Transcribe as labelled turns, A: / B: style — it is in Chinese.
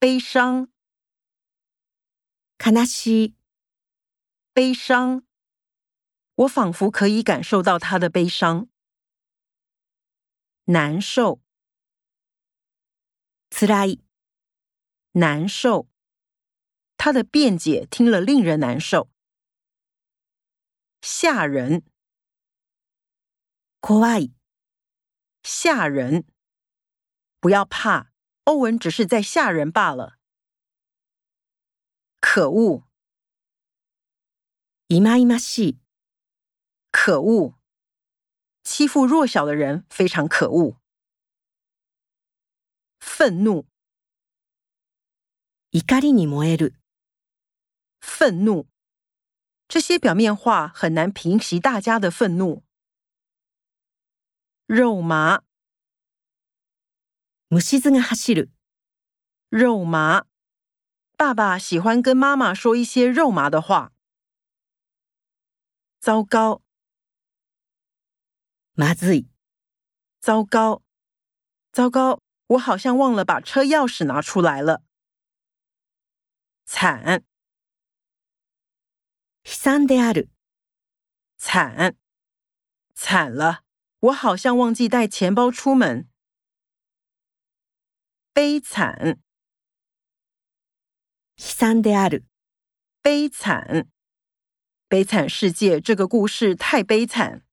A: 悲伤，
B: 悲しい、
A: 悲伤。我仿佛可以感受到他的悲伤。难受，
B: 辛い、
A: 难受。他的辩解听了令人难受。吓人，
B: 怖い、
A: 吓人。不要怕， 欧文只是在吓人罢了。可恶，
B: 忌々しい、
A: 可恶！欺负弱小的人非常可恶。愤怒，
B: 怒りに燃える、
A: 愤怒。这些表面话很难平息大家的愤怒。肉麻，
B: 虫子が走る、
A: 肉麻。爸爸喜欢跟妈妈说一些肉麻的话。糟糕，
B: まずい、
A: 糟糕，糟糕！我好像忘了把车钥匙拿出来了。惨，
B: 悲惨である、
A: 惨，惨了！我好像忘记带钱包出门。 悲惨，
B: 悲惨である、
A: 悲惨，悲惨世界这个故事太悲惨。